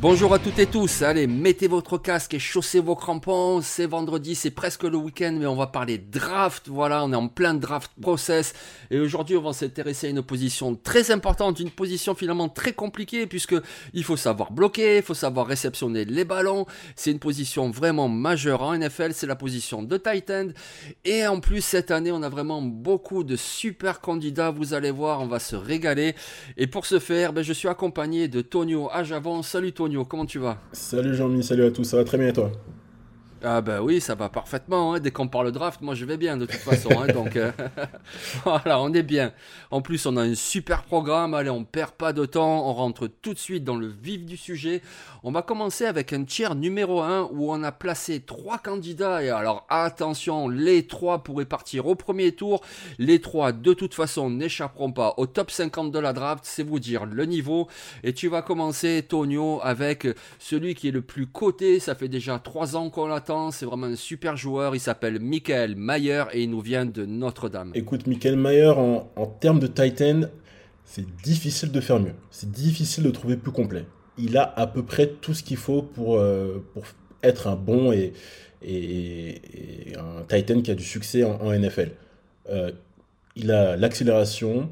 Bonjour à toutes et tous, allez, mettez votre casque et chaussez vos crampons, c'est vendredi, c'est presque le week-end, mais on va parler draft, voilà, on est en plein draft process, et aujourd'hui on va s'intéresser à une position très importante, une position finalement très compliquée, puisque il faut savoir bloquer, il faut savoir réceptionner les ballons, c'est une position vraiment majeure en NFL, c'est la position de tight end, et en plus cette année on a vraiment beaucoup de super candidats, vous allez voir, on va se régaler, et pour ce faire, ben, je suis accompagné de Tonio Ajavon, salut Tonio comment tu vas? Salut Jean-Mi, salut à tous, ça va très bien et toi? Ah bah oui, ça va parfaitement. Hein. Dès qu'on parle draft, moi je vais bien de toute façon. Hein. donc euh, voilà, on est bien. En plus, on a un super programme. Allez, on perd pas de temps. On rentre tout de suite dans le vif du sujet. On va commencer avec un tiers numéro 1 où on a placé trois candidats. Et alors attention, les trois pourraient partir au premier tour. Les trois, de toute façon, n'échapperont pas au top 50 de la draft. C'est vous dire le niveau. Et tu vas commencer, Tonio, avec celui qui est le plus coté. Ça fait déjà trois ans qu'on l'attend c'est vraiment un super joueur. Il s'appelle Michael Mayer et il nous vient de Notre-Dame. Écoute, Michael Mayer, en, termes de Titan, c'est difficile de faire mieux. C'est difficile de trouver plus complet. Il a à peu près tout ce qu'il faut pour, euh, pour être un bon et, un Titan qui a du succès en, NFL. Euh, il a l'accélération,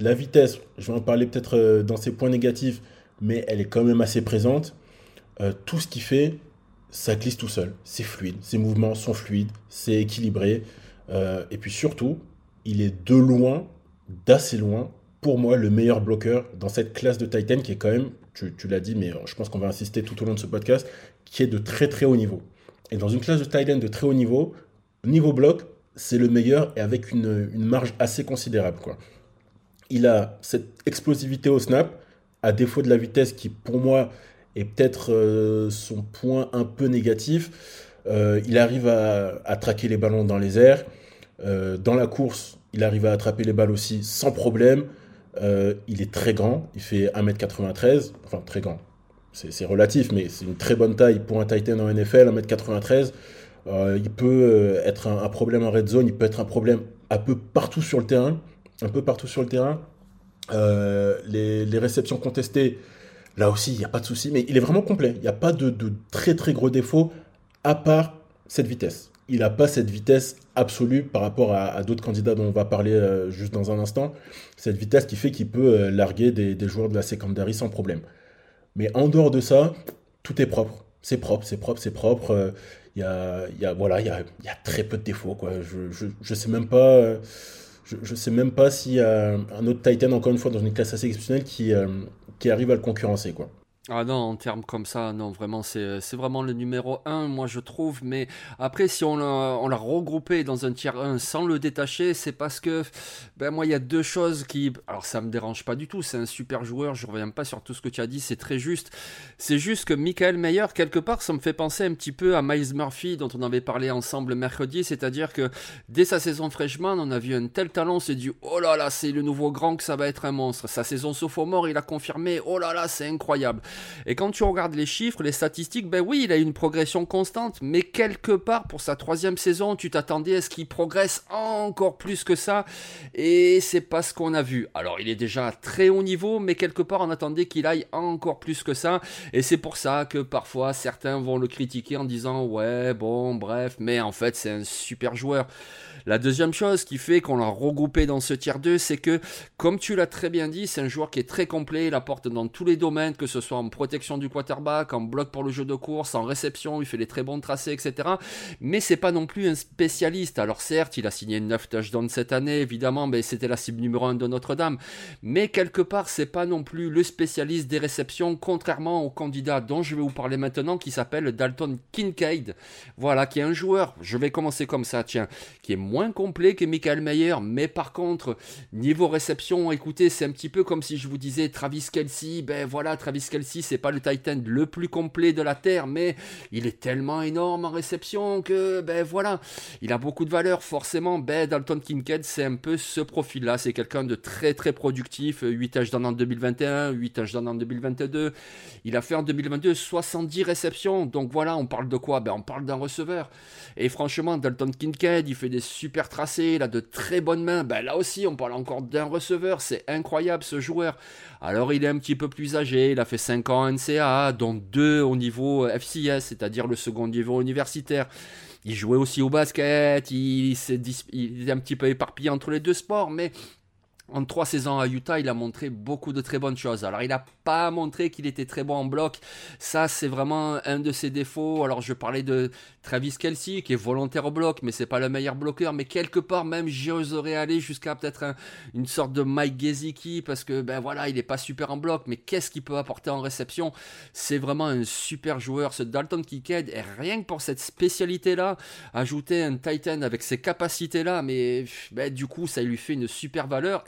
la vitesse, je vais en parler peut-être euh, dans ses points négatifs, mais elle est quand même assez présente. tout ce qu'il fait, ça glisse tout seul. C'est fluide. Ses mouvements sont fluides. C'est équilibré. Euh, et puis surtout, il est de loin, d'assez loin, pour moi, le meilleur bloqueur dans cette classe de Titan qui est quand même, tu, l'as dit, mais je pense qu'on va insister tout au long de ce podcast, qui est de très très haut niveau. Et dans une classe de Titan de très haut niveau, niveau bloc, c'est le meilleur et avec une, une marge assez considérable. Quoi. Il a cette explosivité au snap, à défaut de la vitesse qui, pour moi, et peut-être euh, son point un peu négatif, euh, il arrive à, traquer les ballons dans les airs. Euh, dans la course, il arrive à attraper les balles aussi sans problème. il est très grand, il fait 1m93, enfin très grand, c'est relatif, mais c'est une très bonne taille pour un Titan en NFL, 1m93. il peut être un, problème en red zone, il peut être un problème un peu partout sur le terrain. Un peu partout sur le terrain. les, les, réceptions contestées, Là aussi, il n'y a pas de souci, mais il est vraiment complet. Il n'y a pas de, très très gros défauts à part cette vitesse. Il n'a pas cette vitesse absolue par rapport à, d'autres candidats dont on va parler euh, juste dans un instant. Cette vitesse qui fait qu'il peut euh, larguer des, joueurs de la secondary sans problème. Mais en dehors de ça, tout est propre. C'est propre, c'est propre, c'est propre. Euh, il y, a, voilà, y, a, très peu de défauts. Je sais même pas je ne sais même pas s'il y a un autre Titan, encore une fois, dans une classe assez exceptionnelle, qui, qui arrive à le concurrencer. Quoi. Ah non, en termes comme ça, non, vraiment, c'est vraiment le numéro 1, moi je trouve. Mais après, si on l'a regroupé dans un tiers 1 sans le détacher, c'est parce que, ben moi, il y a deux choses qui. Alors, ça me dérange pas du tout, c'est un super joueur, je reviens pas sur tout ce que tu as dit, c'est très juste. C'est juste que Michael Meyer, quelque part, ça me fait penser un petit peu à Miles Murphy, dont on avait parlé ensemble mercredi, c'est-à-dire que dès sa saison freshman, on a vu un tel talent, on s'est dit, oh là là, c'est le nouveau grand que ça va être un monstre. Sa saison sophomore, il a confirmé, oh là là, c'est incroyable. Et quand tu regardes les chiffres, les statistiques, ben oui, il a une progression constante, mais quelque part pour sa troisième saison, tu t'attendais à ce qu'il progresse encore plus que ça, et c'est pas ce qu'on a vu. Alors il est déjà à très haut niveau, mais quelque part on attendait qu'il aille encore plus que ça, et c'est pour ça que parfois certains vont le critiquer en disant ouais bon bref, mais en fait c'est un super joueur. La deuxième chose qui fait qu'on l'a regroupé dans ce tiers 2, c'est que, comme tu l'as très bien dit, c'est un joueur qui est très complet, il apporte dans tous les domaines, que ce soit en protection du quarterback, en bloc pour le jeu de course, en réception, il fait des très bons tracés, etc. Mais c'est pas non plus un spécialiste. Alors certes, il a signé 9 touchdowns cette année, évidemment, mais c'était la cible numéro 1 de Notre-Dame. Mais quelque part, c'est pas non plus le spécialiste des réceptions, contrairement au candidat dont je vais vous parler maintenant, qui s'appelle Dalton Kincaid. Voilà, qui est un joueur, je vais commencer comme ça, tiens, qui est moins complet que Michael Mayer, mais par contre, niveau réception, écoutez, c'est un petit peu comme si je vous disais Travis Kelsey, ben voilà, Travis Kelsey, c'est pas le Titan le plus complet de la Terre, mais il est tellement énorme en réception que, ben voilà, il a beaucoup de valeur, forcément, ben Dalton Kincaid, c'est un peu ce profil-là, c'est quelqu'un de très très productif, 8 touchdowns en 2021, 8 touchdowns en 2022, il a fait en 2022 70 réceptions, donc voilà, on parle de quoi? Ben on parle d'un receveur, et franchement, Dalton Kincaid, il fait des super tracés, il a de très bonnes mains, ben là aussi, on parle encore d'un receveur, c'est incroyable ce joueur. Alors il est un petit peu plus âgé, il a fait 5 ans NCAA, dont 2 au niveau FCS, c'est-à-dire le second niveau universitaire. Il jouait aussi au basket, il, il est un petit peu éparpillé entre les deux sports, mais en trois saisons à Utah, il a montré beaucoup de très bonnes choses. Alors, il n'a pas montré qu'il était très bon en bloc. Ça, c'est vraiment un de ses défauts. Alors, je parlais de Travis Kelsey, qui est volontaire au bloc, mais c'est pas le meilleur bloqueur. Mais quelque part, même, j'oserais aller jusqu'à peut-être une sorte de Mike Gesicki, parce que, ben voilà, il n'est pas super en bloc. Mais qu'est-ce qu'il peut apporter en réception? C'est vraiment un super joueur, ce Dalton Kincaid. Et rien que pour cette spécialité-là, ajouter un Titan avec ces capacités-là, mais ben, du coup, ça lui fait une super valeur.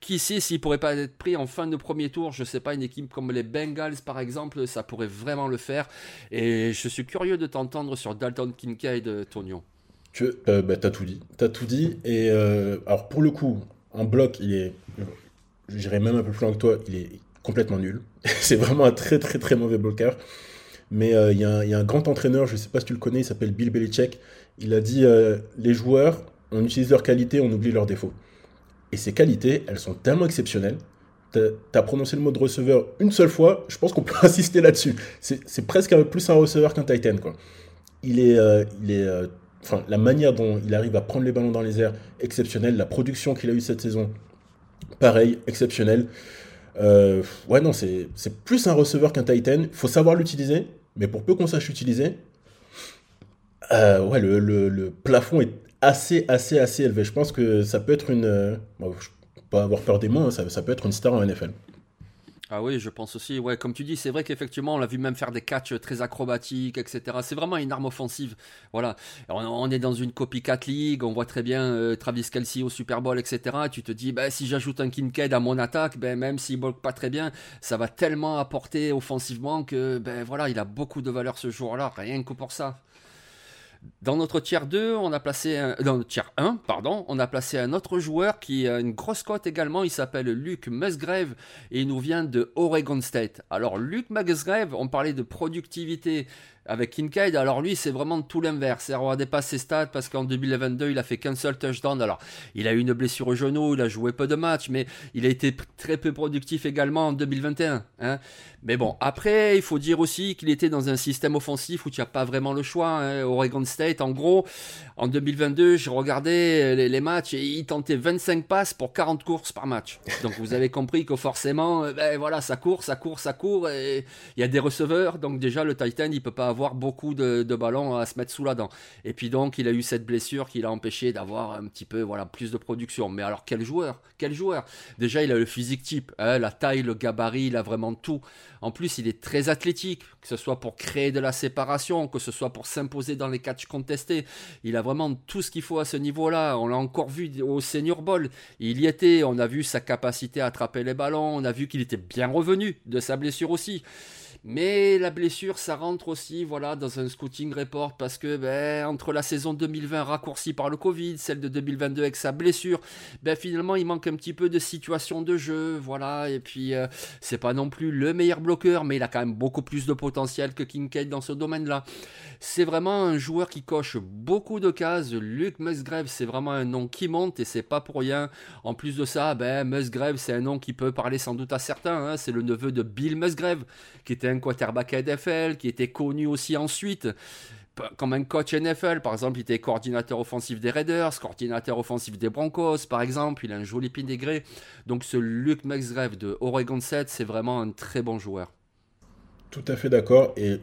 Qui sait s'il pourrait pas être pris en fin de premier tour, je sais pas, une équipe comme les Bengals par exemple, ça pourrait vraiment le faire. Et je suis curieux de t'entendre sur Dalton Kincaid, Tonio. Tu euh, bah, as tout dit. T'as tout dit. Et euh, alors pour le coup, en bloc, il est, j'irais même un peu plus loin que toi, il est complètement nul. C'est vraiment un très très très mauvais bloqueur. Mais euh, il y, y, a un grand entraîneur, je ne sais pas si tu le connais, il s'appelle Bill Belichick. Il a dit les joueurs, on utilise leurs qualités, on oublie leurs défauts. Et ces qualités, elles sont tellement exceptionnelles. Tu as prononcé le mot de receveur une seule fois, je pense qu'on peut insister là-dessus. C'est presque plus un receveur qu'un Titan. Quoi. Il est, euh, il est, euh, la manière dont il arrive à prendre les ballons dans les airs, exceptionnelle. La production qu'il a eue cette saison, pareil, exceptionnelle. Euh, ouais, non, c'est plus un receveur qu'un Titan. Il faut savoir l'utiliser, mais pour peu qu'on sache l'utiliser, ouais, le, le, le, plafond est assez, assez, assez élevé. Je pense que ça peut être une. Euh, bon, pas avoir peur des mots, hein, ça, peut être une star en NFL. Ah oui, je pense aussi. Ouais, comme tu dis, c'est vrai qu'effectivement, on l'a vu même faire des catchs très acrobatiques, etc. C'est vraiment une arme offensive. Voilà. On, est dans une copycat league, on voit très bien euh, Travis Kelsey au Super Bowl, etc. Et tu te dis, bah, si j'ajoute un Kincaid à mon attaque, ben, même s'il bloque pas très bien, ça va tellement apporter offensivement que, ben voilà, il a beaucoup de valeur ce jour-là, rien que pour ça. Dans notre tiers 2, on a placé dans notre tiers 1, pardon, on a placé un autre joueur qui a une grosse cote également, il s'appelle Luke Musgrave et il nous vient de Oregon State. Alors Luke Musgrave, on parlait de productivité avec Kincaid, alors lui, c'est vraiment tout l'inverse. On dépasse ses stats parce qu'en 2022, il a fait qu'un seul touchdown. Alors, il a eu une blessure au genou, il a joué peu de matchs, mais il a été très peu productif également en 2021. Hein. Mais bon, après, il faut dire aussi qu'il était dans un système offensif où tu n'as pas vraiment le choix. Hein. Oregon State, en gros, en 2022, je regardais les, matchs et il tentait 25 passes pour 40 courses par match. Donc, vous avez compris que forcément, euh, ben voilà, ça court, ça court, ça court. Et il y a des receveurs, donc déjà, le Titan, il peut pas avoir beaucoup de, ballons à se mettre sous la dent. Et puis donc, il a eu cette blessure qui l'a empêché d'avoir un petit peu voilà, plus de production. Mais alors, quel joueur Quel joueur? Déjà, il a le physique type, hein, la taille, le gabarit, il a vraiment tout. En plus, il est très athlétique, que ce soit pour créer de la séparation, que ce soit pour s'imposer dans les catchs contestés. Il a vraiment tout ce qu'il faut à ce niveau-là. On l'a encore vu au Senior Bowl. Il y était, on a vu sa capacité à attraper les ballons, on a vu qu'il était bien revenu de sa blessure aussi. Mais la blessure, ça rentre aussi voilà, dans un scouting report parce que ben, entre la saison 2020 raccourcie par le Covid, celle de 2022 avec sa blessure, ben, finalement il manque un petit peu de situation de jeu. Voilà, et puis euh, c'est pas non plus le meilleur bloqueur, mais il a quand même beaucoup plus de potentiel que Kincaid dans ce domaine-là. C'est vraiment un joueur qui coche beaucoup de cases. Luke Musgrave, c'est vraiment un nom qui monte et c'est pas pour rien. En plus de ça, ben, Musgrave, c'est un nom qui peut parler sans doute à certains. Hein. C'est le neveu de Bill Musgrave, qui était un quarterback NFL, qui était connu aussi ensuite comme un coach NFL, par exemple, il était coordinateur offensif des Raiders, coordinateur offensif des Broncos, par exemple, il a un joli pédigré. Donc ce Luke Musgrave de Oregon 7, c'est vraiment un très bon joueur. Tout à fait d'accord. Et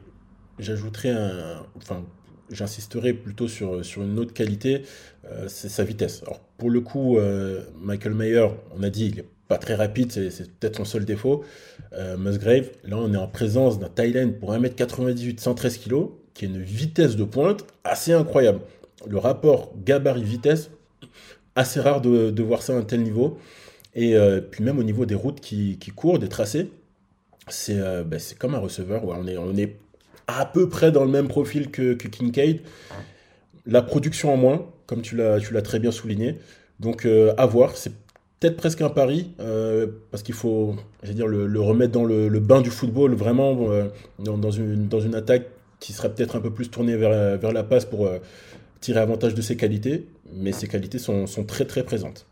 j'ajouterais un. Enfin, j'insisterai plutôt sur, sur une autre qualité, euh, c'est sa vitesse. Alors, pour le coup, euh, Michael Mayer, on a dit, il n'est très rapide, c'est peut-être son seul défaut. Euh, Musgrave, là, on est en présence d'un Thailand pour 1m98, 113 kg, qui a une vitesse de pointe assez incroyable. Le rapport gabarit-vitesse, assez rare de, voir ça à un tel niveau. Et puis même au niveau des routes qui, courent, des tracés, c'est ben, comme un receveur. on, est, on est à peu près dans le même profil que, Kincaid. La production en moins, comme tu l'as, tu l'as très bien souligné. Donc euh, à voir, c'est peut-être presque un pari, euh, parce qu'il faut dire, le, remettre dans le, bain du football, vraiment euh, dans, une, attaque qui sera peut-être un peu plus tournée vers, la passe pour tirer avantage de ses qualités, mais ses qualités sont, sont très très présentes.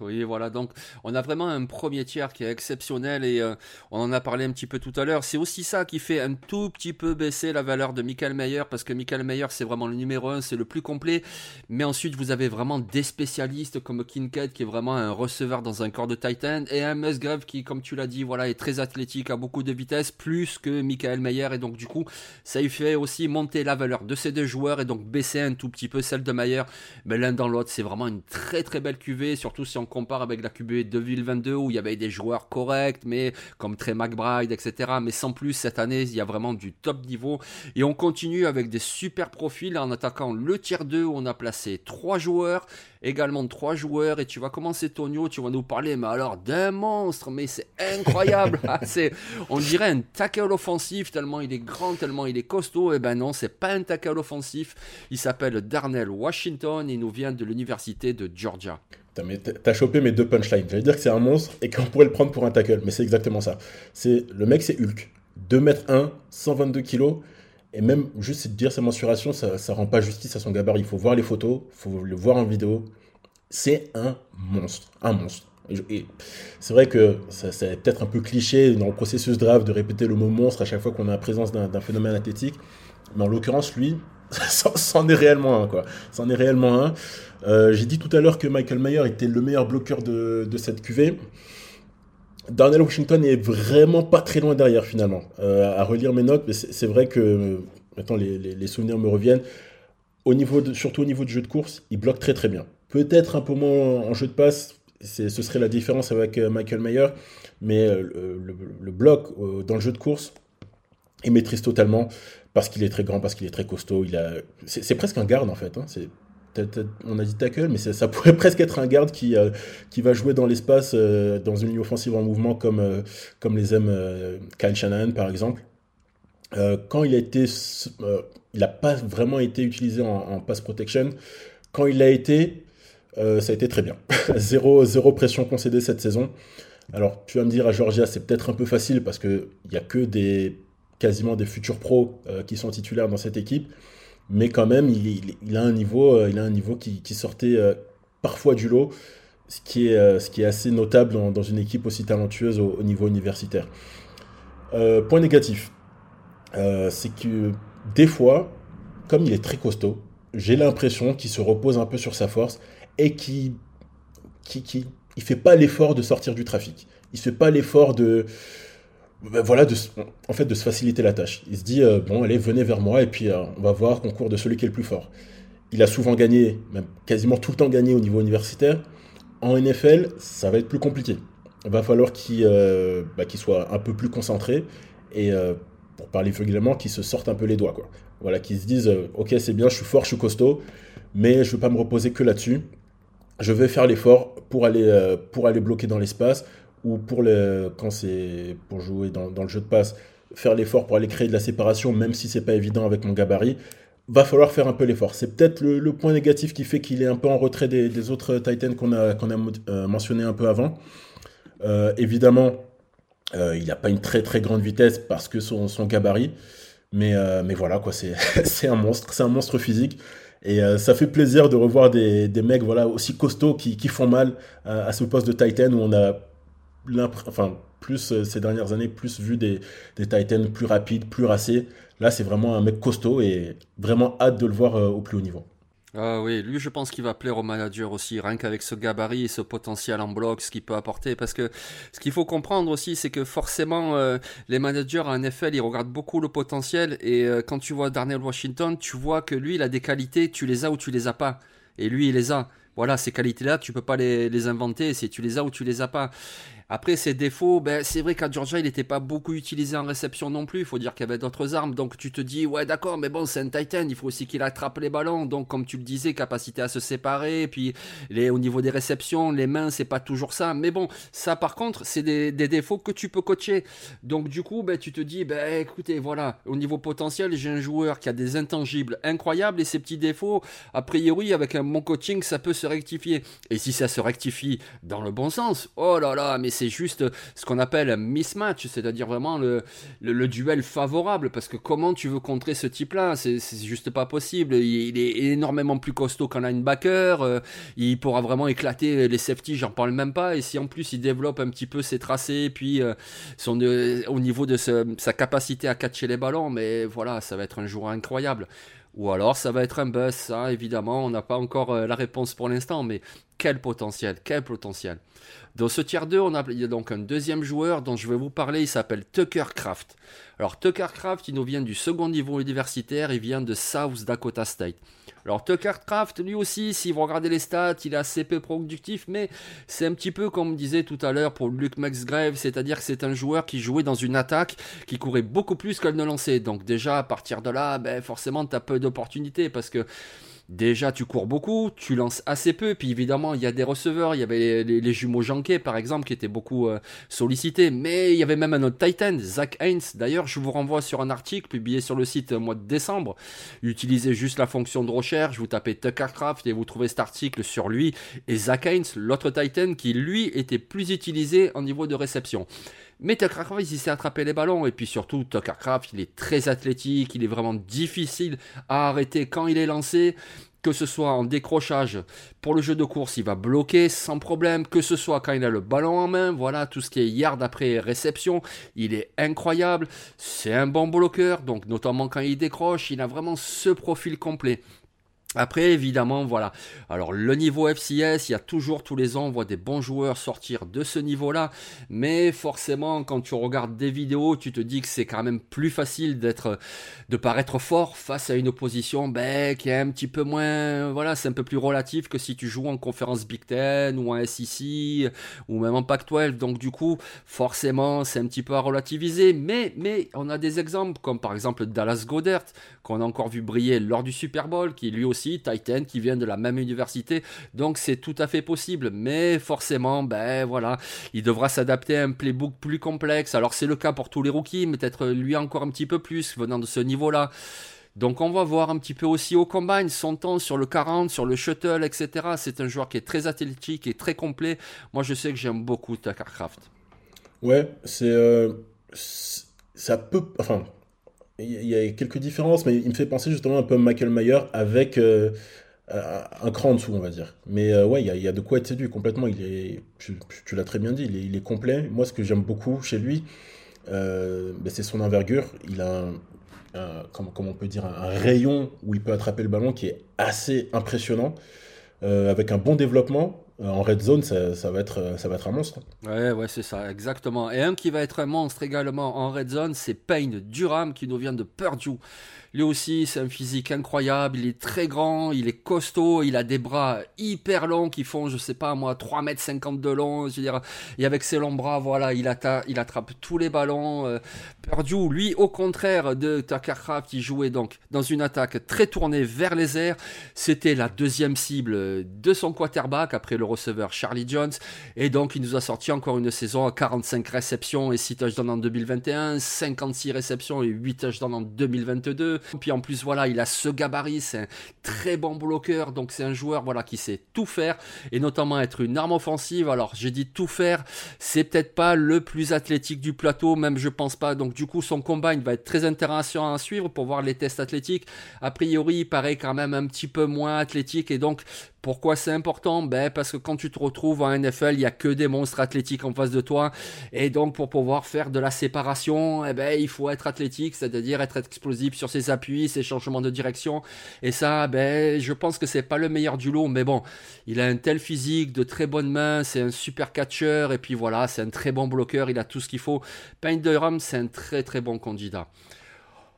Oui, voilà. Donc, on a vraiment un premier tiers qui est exceptionnel et euh, on en a parlé un petit peu tout à l'heure. C'est aussi ça qui fait un tout petit peu baisser la valeur de Michael Meyer parce que Michael Meyer, c'est vraiment le numéro un, c'est le plus complet. Mais ensuite, vous avez vraiment des spécialistes comme Kincaid qui est vraiment un receveur dans un corps de Titan et un Musgrave qui, comme tu l'as dit, voilà, est très athlétique, a beaucoup de vitesse, plus que Michael Meyer. Et donc, du coup, ça lui fait aussi monter la valeur de ces deux joueurs et donc baisser un tout petit peu celle de Meyer. Mais l'un dans l'autre, c'est vraiment une très très belle cuvée, surtout si on compare avec la QB 2022 où il y avait des joueurs corrects, mais comme Trey McBride, etc. Mais sans plus, cette année, il y a vraiment du top niveau. Et on continue avec des super profils en attaquant le tiers 2 où on a placé trois joueurs, également trois joueurs. Et tu vas commencer, Tonio, tu vas nous parler, mais alors d'un monstre, mais c'est incroyable. Ah, c'est, on dirait un tackle offensif tellement il est grand, tellement il est costaud. Et eh ben non, c'est pas un tackle offensif. Il s'appelle Darnell Washington. Il nous vient de l'université de Georgia. T'as chopé mes deux punchlines. J'allais dire que c'est un monstre et qu'on pourrait le prendre pour un tackle, mais c'est exactement ça. C'est Le mec, c'est Hulk. 2 m 1, 122 kg. Et même juste dire sa mensuration, ça, ça rend pas justice à son gabarit. Il faut voir les photos, il faut le voir en vidéo. C'est un monstre. Un monstre. Et c'est vrai que c'est peut-être un peu cliché dans le processus draft de répéter le mot monstre à chaque fois qu'on a la présence d'un phénomène athlétique. Mais en l'occurrence, lui, c'en est réellement un, quoi. C'en est réellement un. Euh, j'ai dit tout à l'heure que Michael Mayer était le meilleur bloqueur de, cette QV. Darnell Washington est vraiment pas très loin derrière finalement. Euh, à relire mes notes, mais c'est vrai que maintenant les, souvenirs me reviennent. Au niveau surtout au niveau du jeu de course, il bloque très très bien. Peut-être un peu moins en jeu de passe, ce serait la différence avec euh, Michael Mayer, mais le, bloc dans le jeu de course, il maîtrise totalement parce qu'il est très grand, parce qu'il est très costaud. Il a, c'est presque un garde en fait. Hein. On a dit tackle, mais ça, pourrait presque être un garde qui, euh, qui va jouer dans l'espace, euh, dans une ligne offensive en mouvement, comme, euh, comme les aime Kyle Shanahan, par exemple. quand il a été. il n'a pas vraiment été utilisé en, pass protection. Quand il l'a été, ça a été très bien. zéro, zéro pression concédée cette saison. Alors, tu vas me dire à Georgia, c'est peut-être un peu facile parce qu'il n'y a que des quasiment des futurs pros qui sont titulaires dans cette équipe mais quand même, il, a un niveau, euh, a un niveau qui, sortait euh, parfois du lot, ce qui est, euh, assez notable dans, une équipe aussi talentueuse au, niveau universitaire. point négatif, c'est que des fois, comme il est très costaud, j'ai l'impression qu'il se repose un peu sur sa force et qu'il qui, qui, fait pas l'effort de sortir du trafic. Il fait pas l'effort de ben voilà, en fait, de se faciliter la tâche. Il se dit, euh, bon, allez, venez vers moi, et puis euh, on va voir concours de celui qui est le plus fort. Il a souvent gagné, même quasiment tout le temps gagné au niveau universitaire. En NFL, ça va être plus compliqué. Il va falloir qu'il euh, bah, soit un peu plus concentré, et pour parler vulgairement, qu'il se sorte un peu les doigts. Quoi. Voilà, qu'il se dise, ok, c'est bien, je suis fort, je suis costaud, mais je ne veux pas me reposer que là-dessus. Je vais faire l'effort pour pour aller bloquer dans l'espace, ou pour le, quand c'est pour jouer dans, dans, le jeu de passe, faire l'effort pour aller créer de la séparation, même si c'est pas évident avec mon gabarit, va falloir faire un peu l'effort. C'est peut-être le, point négatif qui fait qu'il est un peu en retrait des, autres Titans qu'on a, qu'on a euh, mentionné un peu avant. Euh, évidemment, euh, il n'a pas une très très grande vitesse parce que son, son gabarit, mais, mais voilà quoi, c'est un monstre, c'est un monstre physique. Et ça fait plaisir de revoir des, des mecs voilà, aussi costauds qui, qui font mal à ce poste de Titan où on a enfin, plus euh, ces dernières années, plus vu des, des Titans plus rapides, plus racés. Là, c'est vraiment un mec costaud et vraiment hâte de le voir euh, au plus haut niveau. Ah oui, lui je pense qu'il va plaire au manager aussi, rien qu'avec ce gabarit et ce potentiel en bloc, ce qu'il peut apporter. Parce que ce qu'il faut comprendre aussi, c'est que forcément, euh, les managers en NFL, ils regardent beaucoup le potentiel. Et quand tu vois Darnell Washington, tu vois que lui, il a des qualités, tu les as ou tu les as pas. Et lui, il les a. Voilà, ces qualités-là, tu peux pas les, les inventer, si tu les as ou tu les as pas. Après, ses défauts, ben, c'est vrai qu'à Georgia, il n'était pas beaucoup utilisé en réception non plus. Il faut dire qu'il y avait d'autres armes. Donc tu te dis, ouais, d'accord, mais bon, c'est un Titan. Il faut aussi qu'il attrape les ballons. Donc, comme tu le disais, capacité à se séparer. Puis, les, au niveau des réceptions, les mains, c'est pas toujours ça. Mais bon, ça, par contre, c'est des, défauts que tu peux coacher. Donc, du coup, ben, tu te dis, ben, écoutez, voilà, au niveau potentiel, j'ai un joueur qui a des intangibles incroyables et ses petits défauts, a priori, avec un bon coaching, ça peut se rectifier. Et si ça se rectifie dans le bon sens, oh là là, mais c'est juste ce qu'on appelle un mismatch, c'est-à-dire vraiment le, duel favorable, parce que comment tu veux contrer ce type-là C'est juste pas possible. Il, est énormément plus costaud qu'un linebacker, euh, il pourra vraiment éclater les safety, j'en parle même pas, et si en plus il développe un petit peu ses tracés, puis euh, son, euh, au niveau de sa capacité à catcher les ballons, mais voilà, ça va être un joueur incroyable. Ou alors ça va être un buzz, ça évidemment, on n'a pas encore la réponse pour l'instant, mais quel potentiel, quel potentiel. Dans ce tiers 2, on a, il y a donc un deuxième joueur dont je vais vous parler, il s'appelle Tucker Craft. Alors Tucker Craft, il nous vient du second niveau universitaire, il vient de South Dakota State. Alors Tucker Craft, lui aussi, si vous regardez les stats, il est assez peu productif, mais c'est un petit peu comme disait tout à l'heure pour Luke Maxgrave, c'est-à-dire que c'est un joueur qui jouait dans une attaque qui courait beaucoup plus qu'elle ne lançait. Donc déjà, à partir de là, ben, forcément, tu as peu d'opportunités parce que Déjà, tu cours beaucoup, tu lances assez peu, puis évidemment, il y a des receveurs. Il y avait les, jumeaux Janquet, par exemple, qui étaient beaucoup euh, sollicités, mais il y avait même un autre Titan, Zach Haynes. D'ailleurs, je vous renvoie sur un article publié sur le site au mois de décembre. Utilisez juste la fonction de recherche, vous tapez Tuckercraft et vous trouvez cet article sur lui. Et Zach Haynes, l'autre Titan, qui lui était plus utilisé en niveau de réception. Mais Tuckercraft, il s'est attrapé les ballons. Et puis surtout, Tuckercraft, il est très athlétique. Il est vraiment difficile à arrêter quand il est lancé. Que ce soit en décrochage pour le jeu de course, il va bloquer sans problème. Que ce soit quand il a le ballon en main, voilà, tout ce qui est yard après réception, il est incroyable. C'est un bon bloqueur, donc notamment quand il décroche, il a vraiment ce profil complet. Après, évidemment, voilà. Alors, le niveau FCS, il y a toujours tous les ans, on voit des bons joueurs sortir de ce niveau-là. Mais forcément, quand tu regardes des vidéos, tu te dis que c'est quand même plus facile d'être, de paraître fort face à une opposition, ben, qui est un petit peu moins, voilà, c'est un peu plus relatif que si tu joues en conférence Big Ten ou en SEC ou même en Pac-12. Donc, du coup, forcément, c'est un petit peu à relativiser. Mais, mais, on a des exemples comme par exemple Dallas Goddard, qu'on a encore vu briller lors du Super Bowl, qui lui aussi Titan, qui vient de la même université. Donc c'est tout à fait possible. Mais forcément, ben voilà, il devra s'adapter à un playbook plus complexe. Alors c'est le cas pour tous les rookies, mais peut-être lui encore un petit peu plus venant de ce niveau-là. Donc on va voir un petit peu aussi au combine son temps sur le 40, sur le shuttle, etc. C'est un joueur qui est très athlétique et très complet. Moi je sais que j'aime beaucoup Tuckercraft. Ouais, c'est... Euh, ça peut... Enfin, il y a quelques différences, mais il me fait penser justement un peu à Michael Mayer avec euh, un cran en dessous, on va dire. Mais euh, ouais, il y, a, de quoi être séduit complètement. Il est, tu, l'as très bien dit, il est, complet. Moi, ce que j'aime beaucoup chez lui, euh, ben, c'est son envergure. Il a un, on peut dire, un, rayon où il peut attraper le ballon qui est assez impressionnant, avec un bon développement. Euh, en red zone, ça, va être, euh, ça va être un monstre. Ouais, ouais, c'est ça, exactement. Et un qui va être un monstre également en red zone, c'est Payne Durham qui nous vient de Purdue. Lui aussi, c'est un physique incroyable. Il est très grand, il est costaud, il a des bras hyper longs qui font, je sais pas moi, 3 mètres 50 de long. Je veux dire, et avec ses longs bras, voilà, il, il attrape tous les ballons. Euh, Purdue, lui, au contraire de Tuckercraft, il jouait donc dans une attaque très tournée vers les airs. C'était la deuxième cible de son quarterback après le receveur Charlie Jones. Et donc, il nous a sorti encore une saison à 45 réceptions et 6 touchdowns en 2021, 56 réceptions et 8 touchdowns en 2022. Puis en plus, voilà, il a ce gabarit, c'est un très bon bloqueur, donc c'est un joueur voilà qui sait tout faire et notamment être une arme offensive. Alors j'ai dit tout faire, c'est peut-être pas le plus athlétique du plateau, même je pense pas. Donc du coup, son combat il va être très intéressant à suivre pour voir les tests athlétiques. A priori, il paraît quand même un petit peu moins athlétique et donc Pourquoi c'est important? Ben Parce que quand tu te retrouves en NFL, il n'y a que des monstres athlétiques en face de toi. Et donc, pour pouvoir faire de la séparation, eh ben, il faut être athlétique, c'est-à-dire être explosif sur ses appuis, ses changements de direction. Et ça, ben, je pense que c'est pas le meilleur du lot. Mais bon, il a un tel physique, de très bonnes mains, c'est un super catcheur. Et puis voilà, c'est un très bon bloqueur, il a tout ce qu'il faut. Payne Durham, c'est un très très bon candidat.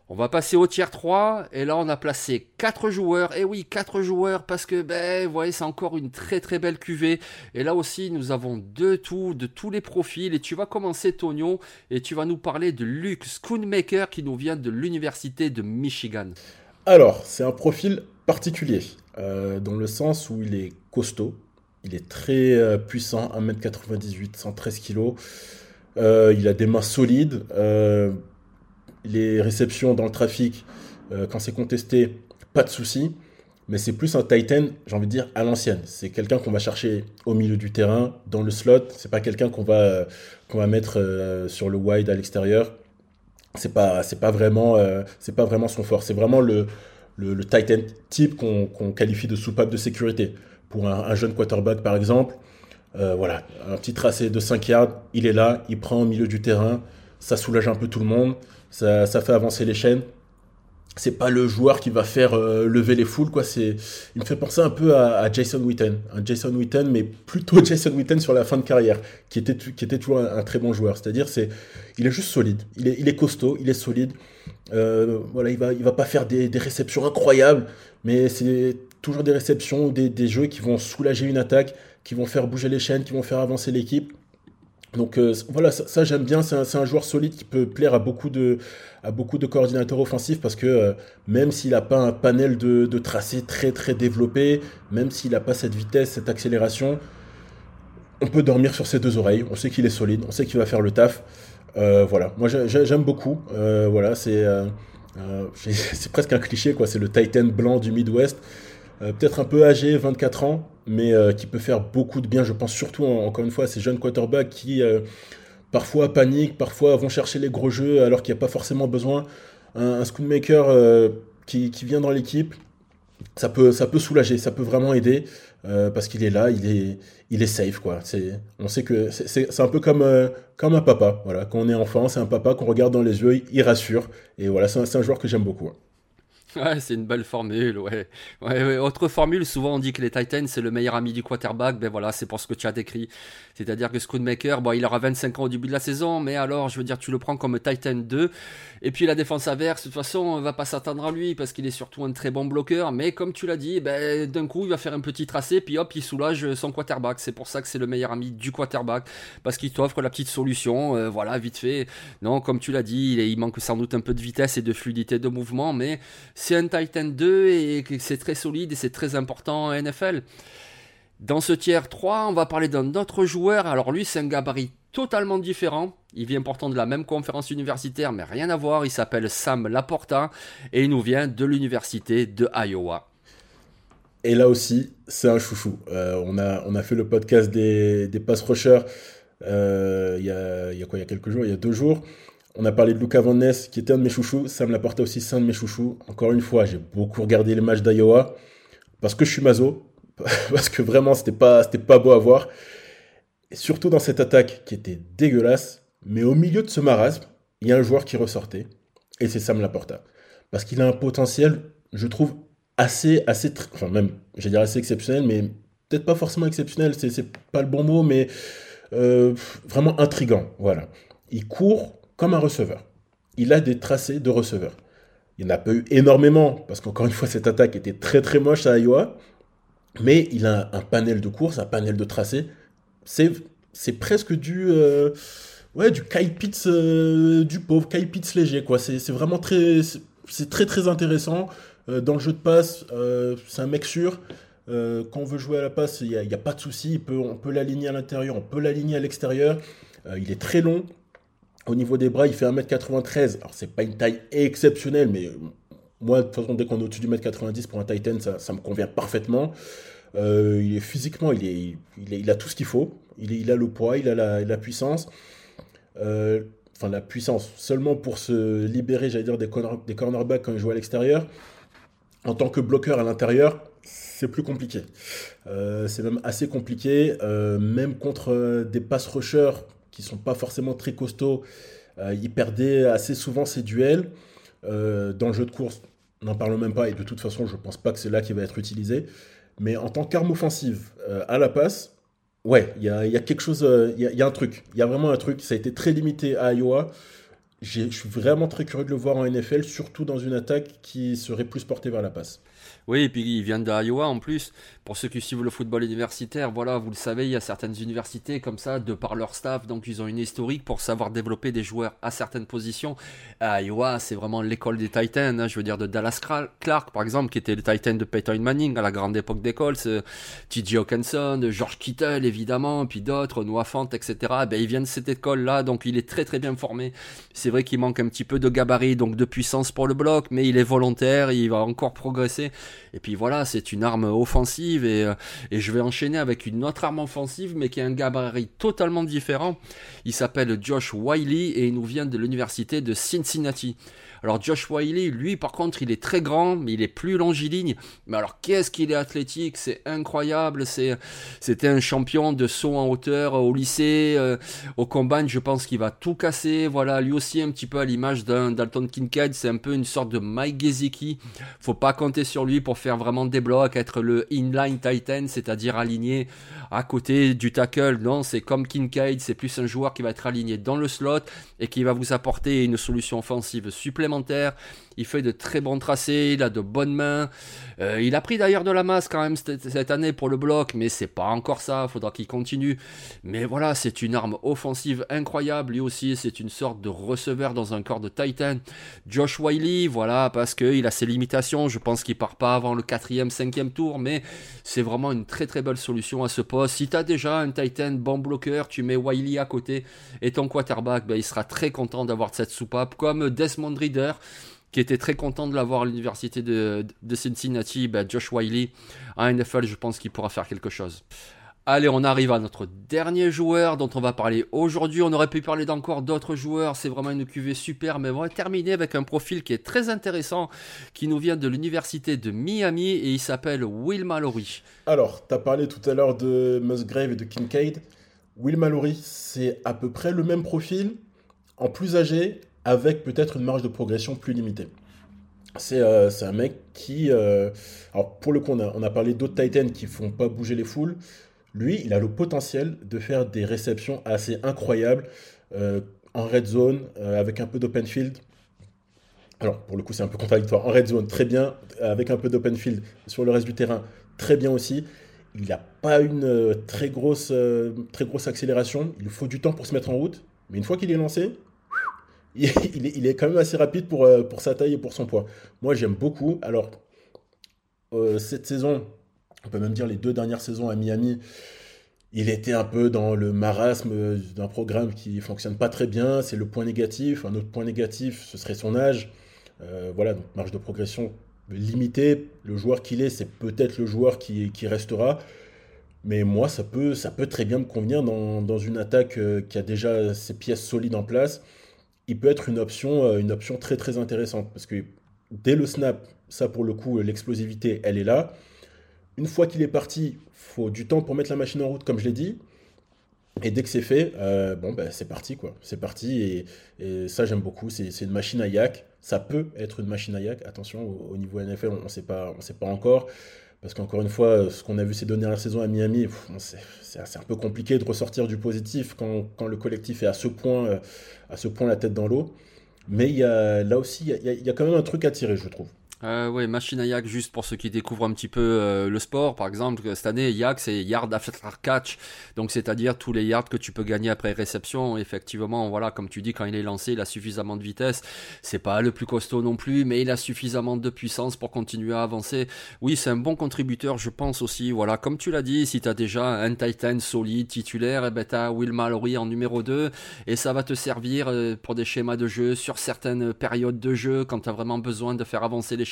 On va passer au tiers 3 et là on a placé 4 joueurs. Et oui, 4 joueurs parce que ben vous voyez, c'est encore une très très belle cuvée et là aussi nous avons de tout de tous les profils et tu vas commencer Tonio et tu vas nous parler de Luke Schoonmaker qui nous vient de l'université de Michigan. Alors, c'est un profil particulier euh, dans le sens où il est costaud, il est très euh, puissant, 1m98, 113 kg. il a des mains solides. Euh, les réceptions dans le trafic, euh, quand c'est contesté, pas de souci. Mais c'est plus un Titan, j'ai envie de dire, à l'ancienne. C'est quelqu'un qu'on va chercher au milieu du terrain, dans le slot. C'est pas quelqu'un qu'on va, qu'on va mettre euh, sur le wide à l'extérieur. C'est pas, c'est pas vraiment, euh, c'est pas vraiment son fort. C'est vraiment le, le, Titan type qu'on, qualifie de soupape de sécurité. Pour un, un jeune quarterback, par exemple, voilà, un petit tracé de 5 yards, il est là, il prend au milieu du terrain, ça soulage un peu tout le monde ça, fait avancer les chaînes. C'est pas le joueur qui va faire euh, lever les foules, quoi. C'est, il me fait penser un peu à, Jason Witten, un Jason Witten, mais plutôt Jason Witten sur la fin de carrière, qui était, qui était toujours un, très bon joueur. C'est-à-dire, c'est, il est juste solide, il est, il est costaud, il est solide. Euh, voilà, il va, il va pas faire des, réceptions incroyables, mais c'est toujours des réceptions, des, des jeux qui vont soulager une attaque, qui vont faire bouger les chaînes, qui vont faire avancer l'équipe. Donc euh, voilà, ça, j'aime bien, c'est un, joueur solide qui peut plaire à beaucoup de, coordinateurs offensifs parce que euh, même s'il n'a pas un panel de, de tracés très très développé, même s'il n'a pas cette vitesse, cette accélération, on peut dormir sur ses deux oreilles, on sait qu'il est solide, on sait qu'il va faire le taf. Euh, voilà, moi j'aime beaucoup, voilà, c'est presque un cliché quoi, c'est le Titan blanc du Midwest. Peut-être un peu âgé, 24 ans, mais euh, qui peut faire beaucoup de bien. Je pense surtout, encore une fois, à ces jeunes quarterbacks qui euh, parfois paniquent, parfois vont chercher les gros jeux alors qu'il n'y a pas forcément besoin. Un, un Schoonmaker qui, vient dans l'équipe, ça peut, ça peut soulager, ça peut vraiment aider parce qu'il est là, il est, il est safe quoi. C'est, on sait que c'est, un peu comme, comme un papa. Voilà, quand on est enfant, c'est un papa qu'on regarde dans les yeux, il rassure. Et voilà, c'est un, un joueur que j'aime beaucoup. Ouais, c'est une belle formule, ouais. ouais. Autre formule, souvent on dit que les Titans c'est le meilleur ami du quarterback, ben voilà, c'est pour ce que tu as décrit. C'est-à-dire que Schoonmaker, bon, il aura 25 ans au début de la saison, mais alors, je veux dire, tu le prends comme Titan 2. Et puis la défense averse, de toute façon, on va pas s'attendre à lui parce qu'il est surtout un très bon bloqueur, mais comme tu l'as dit, ben, d'un coup, il va faire un petit tracé, puis hop, il soulage son quarterback. C'est pour ça que c'est le meilleur ami du quarterback, parce qu'il t'offre la petite solution, euh, voilà, vite fait. Non, comme tu l'as dit, il, il manque sans doute un peu de vitesse et de fluidité de mouvement, mais c'est un Titan 2 et c'est très solide et c'est très important en NFL. Dans ce tiers 3, on va parler d'un autre joueur. Alors lui, c'est un gabarit totalement différent. Il vient pourtant de la même conférence universitaire, mais rien à voir. Il s'appelle Sam Laporta et il nous vient de l'université de Iowa. Et là aussi, c'est un chouchou. Euh, on, a, fait le podcast des, des pass rushers euh, il, y a, y a quoi? Il y a quelques jours, il y a deux jours. On a parlé de Luca Van Ness, qui était un de mes chouchous. Sam Laporta aussi, c'est un de mes chouchous. Encore une fois, j'ai beaucoup regardé les matchs d'Iowa parce que je suis mazo, parce que vraiment, c'était pas, c'était pas beau à voir. Et surtout dans cette attaque qui était dégueulasse, mais au milieu de ce marasme, il y a un joueur qui ressortait, et c'est Sam Laporta. Parce qu'il a un potentiel, je trouve, assez, assez, enfin même, j'allais dire assez exceptionnel, mais peut-être pas forcément exceptionnel, c'est pas le bon mot, mais euh, vraiment intrigant. Voilà. Il court comme un receveur. Il a des tracés de receveur. Il n'y en a pas eu énormément, parce qu'encore une fois, cette attaque était très très moche à Iowa, mais il a un panel de course, un panel de tracés. C'est, presque du, euh, ouais, du Kyle Pitts, euh, du pauvre Kyle Pitts léger, quoi. C'est, vraiment très, c'est très très intéressant. Euh, dans le jeu de passe, c'est un mec sûr. quand on veut jouer à la passe, il n'y a, pas de souci. On peut l'aligner à l'intérieur, on peut l'aligner à l'extérieur. il est très long. Au niveau des bras, il fait 1m93. Alors, c'est pas une taille exceptionnelle, mais moi, de toute façon, dès qu'on est au-dessus du 1m90 pour un Titan, ça, me convient parfaitement. Euh, il est physiquement, il, a tout ce qu'il faut. Il, a le poids, il a la, puissance. Euh, enfin, la puissance seulement pour se libérer, j'allais dire, des, des cornerbacks quand il joue à l'extérieur. En tant que bloqueur à l'intérieur, c'est plus compliqué. Euh, c'est même assez compliqué, euh, même contre des pass rushers qui sont pas forcément très costauds. il perdait assez souvent ses duels. dans le jeu de course, n'en parlons même pas, et de toute façon, je pense pas que c'est là qu'il va être utilisé. Mais en tant qu'arme offensive à la passe, ouais, il y a, quelque chose, il y, a un truc. Il y a vraiment un truc. Ça a été très limité à Iowa. Je suis vraiment très curieux de le voir en NFL, surtout dans une attaque qui serait plus portée vers la passe. Oui, et puis il vient d'Iowa en plus. Pour ceux qui suivent le football universitaire, voilà, vous le savez, il y a certaines universités comme ça, de par leur staff, donc ils ont une historique pour savoir développer des joueurs à certaines positions. À Iowa, c'est vraiment l'école des Titans, hein, je veux dire de Dallas Clark par exemple, qui était le Titan de Peyton Manning à la grande époque d'école, T.J. Hawkinson, George Kittle évidemment, puis d'autres, Noah Fant, etc. Ben, il vient de cette école-là, donc il est très très bien formé. C'est vrai qu'il manque un petit peu de gabarit, donc de puissance pour le bloc, mais il est volontaire, il va encore progresser. Et puis voilà, c'est une arme offensive euh, et, je vais enchaîner avec une autre arme offensive mais qui a un gabarit totalement différent. Il s'appelle Josh Wiley et il nous vient de l'université de Cincinnati. Alors Josh Wiley, lui par contre, il est très grand, mais il est plus longiligne. Mais alors qu'est-ce qu'il est athlétique, c'est incroyable. C'est, c'était un champion de saut en hauteur au lycée, euh, au combine. Je pense qu'il va tout casser. Voilà, lui aussi un petit peu à l'image d'un Dalton Kincaid, c'est un peu une sorte de Mike Gesicki. Faut pas compter sur lui pour faire vraiment des blocs, être le inline titan, c'est-à-dire aligné à côté du tackle. Non, c'est comme Kincaid, c'est plus un joueur qui va être aligné dans le slot et qui va vous apporter une solution offensive supplémentaire complémentaires il fait de très bons tracés, il a de bonnes mains. Euh, il a pris d'ailleurs de la masse quand même cette, année pour le bloc, mais c'est pas encore ça, il faudra qu'il continue. Mais voilà, c'est une arme offensive incroyable, lui aussi, c'est une sorte de receveur dans un corps de Titan. Josh Wiley, voilà, parce qu'il a ses limitations, je pense qu'il part pas avant le quatrième, cinquième tour, mais c'est vraiment une très très belle solution à ce poste. Si tu as déjà un Titan bon bloqueur, tu mets Wiley à côté et ton quarterback, ben, il sera très content d'avoir cette soupape, comme Desmond Reader qui était très content de l'avoir à l'université de, Cincinnati, ben, Josh Wiley. À NFL, je pense qu'il pourra faire quelque chose. Allez, on arrive à notre dernier joueur dont on va parler aujourd'hui. On aurait pu parler d'encore d'autres joueurs. C'est vraiment une cuvée super, mais on va terminer avec un profil qui est très intéressant, qui nous vient de l'université de Miami et il s'appelle Will Mallory. Alors, tu as parlé tout à l'heure de Musgrave et de Kincaid. Will Mallory, c'est à peu près le même profil, en plus âgé, avec peut-être une marge de progression plus limitée. C'est euh, un mec qui... Euh, alors pour le coup, on a, parlé d'autres Titans qui font pas bouger les foules. Lui, il a le potentiel de faire des réceptions assez incroyables euh, en red zone, avec un peu d'open field. Alors pour le coup, c'est un peu contradictoire. En red zone, très bien, avec un peu d'open field. Sur le reste du terrain, très bien aussi. Il n'a pas une très grosse, très grosse accélération. Il faut du temps pour se mettre en route. Mais une fois qu'il est lancé, il, est, quand même assez rapide pour, euh, pour sa taille et pour son poids. Moi, j'aime beaucoup. Alors, euh, cette saison, on peut même dire les deux dernières saisons à Miami, il était un peu dans le marasme d'un programme qui fonctionne pas très bien. C'est le point négatif. Un autre point négatif, ce serait son âge. Euh, voilà, donc marge de progression limitée. Le joueur qu'il est, c'est peut-être le joueur qui, qui, restera. Mais moi, ça peut, ça peut très bien me convenir dans, dans une attaque qui a déjà ses pièces solides en place il peut être une option, euh, une option très très intéressante parce que dès le snap, ça pour le coup, l'explosivité, elle est là. Une fois qu'il est parti, faut du temps pour mettre la machine en route, comme je l'ai dit. Et dès que c'est fait, euh, bon, ben, c'est parti, quoi. C'est parti, et, ça, j'aime beaucoup. C'est une machine à yak. Ça peut être une machine à yak. Attention, au, niveau NFL, on ne sait pas encore. Parce qu'encore une fois, ce qu'on a vu ces dernières saisons à Miami, c'est un peu compliqué de ressortir du positif quand, le collectif est à ce point, euh, à ce point la tête dans l'eau. Mais il y a, là aussi, il y a quand même un truc à tirer, je trouve. Euh, ouais, machine à yak, juste pour ceux qui découvrent un petit peu euh, le sport, par exemple, cette année, yak, c'est yard after catch, donc c'est-à-dire tous les yards que tu peux gagner après réception. Effectivement, voilà, comme tu dis, quand il est lancé, il a suffisamment de vitesse. C'est pas le plus costaud non plus, mais il a suffisamment de puissance pour continuer à avancer. Oui, c'est un bon contributeur, je pense aussi. Voilà, comme tu l'as dit, si tu as déjà un Titan solide, titulaire, eh ben t'as Will Mallory en numéro 2, et ça va te servir euh, pour des schémas de jeu sur certaines périodes de jeu, quand tu as vraiment besoin de faire avancer les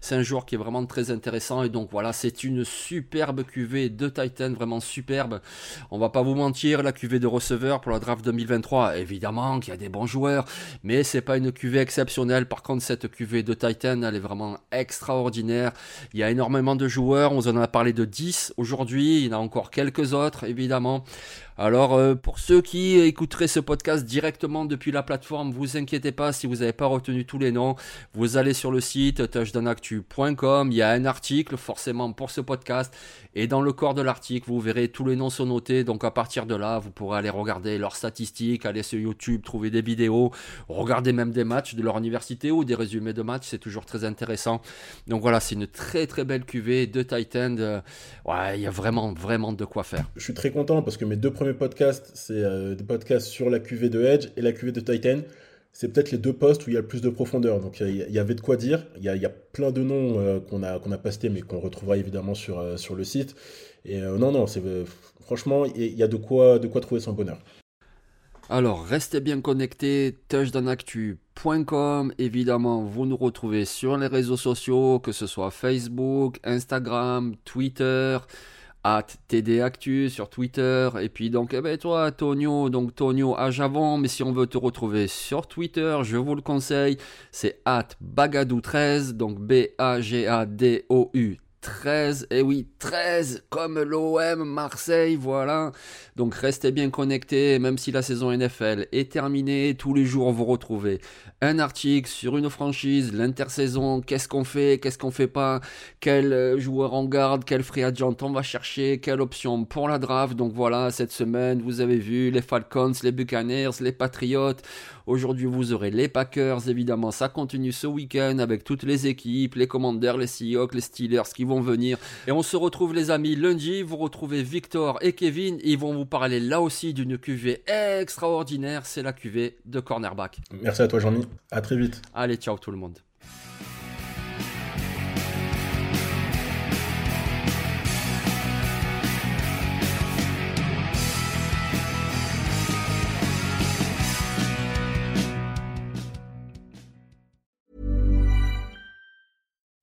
C'est un joueur qui est vraiment très intéressant et donc voilà, c'est une superbe cuvée de Titan, vraiment superbe. On va pas vous mentir, la cuvée de receveur pour la draft 2023, évidemment qu'il y a des bons joueurs, mais c'est pas une cuvée exceptionnelle. Par contre, cette cuvée de Titan, elle est vraiment extraordinaire. Il y a énormément de joueurs, on en a parlé de 10 aujourd'hui, il y en a encore quelques autres évidemment. Alors euh, pour ceux qui écouteraient ce podcast directement depuis la plateforme, vous inquiétez pas si vous n'avez pas retenu tous les noms. Vous allez sur le site touchdownactu.com, il y a un article forcément pour ce podcast et dans le corps de l'article, vous verrez tous les noms sont notés. Donc à partir de là, vous pourrez aller regarder leurs statistiques, aller sur YouTube, trouver des vidéos, regarder même des matchs de leur université ou des résumés de matchs, c'est toujours très intéressant. Donc voilà, c'est une très très belle cuvée de Titan. Euh, ouais, il y a vraiment vraiment de quoi faire. Je suis très content parce que mes deux premiers podcast, c'est euh, des podcasts sur la QV de Edge et la QV de Titan. C'est peut-être les deux postes où il y a le plus de profondeur. Donc il y, avait de quoi dire. Il y a, plein de noms euh, qu'on a, qu'on a postés, mais qu'on retrouvera évidemment sur, euh, sur le site. Et non, non, c'est franchement, il y a de quoi, de quoi trouver son bonheur. Alors, restez bien connectés, touchdownactu.com. Évidemment, vous nous retrouvez sur les réseaux sociaux, que ce soit Facebook, Instagram, Twitter at TDActu sur Twitter. Et puis donc, eh ben, toi, Tonio, donc Tonio à Javon. Mais si on veut te retrouver sur Twitter, je vous le conseille, c'est at Bagadou13, donc B-A-G-A-D-O-U 13, et oui, 13, comme l'OM Marseille, voilà. Donc restez bien connectés, même si la saison NFL est terminée, tous les jours vous retrouvez un article sur une franchise, l'intersaison, qu'est-ce qu'on fait, qu'est-ce qu'on fait pas, quel euh, joueur en garde, quel free agent on va chercher, quelle option pour la draft. Donc voilà, cette semaine, vous avez vu les Falcons, les Buccaneers, les Patriots. Aujourd'hui, vous aurez les Packers, évidemment, ça continue ce week-end avec toutes les équipes, les Commanders, les Seahawks, les Steelers vont venir. Et on se retrouve, les amis, lundi. Vous retrouvez Victor et Kevin. Ils vont vous parler là aussi d'une cuvée extraordinaire. C'est la cuvée de cornerback. Merci à toi, Jean-Mi. À très vite. Allez, ciao tout le monde.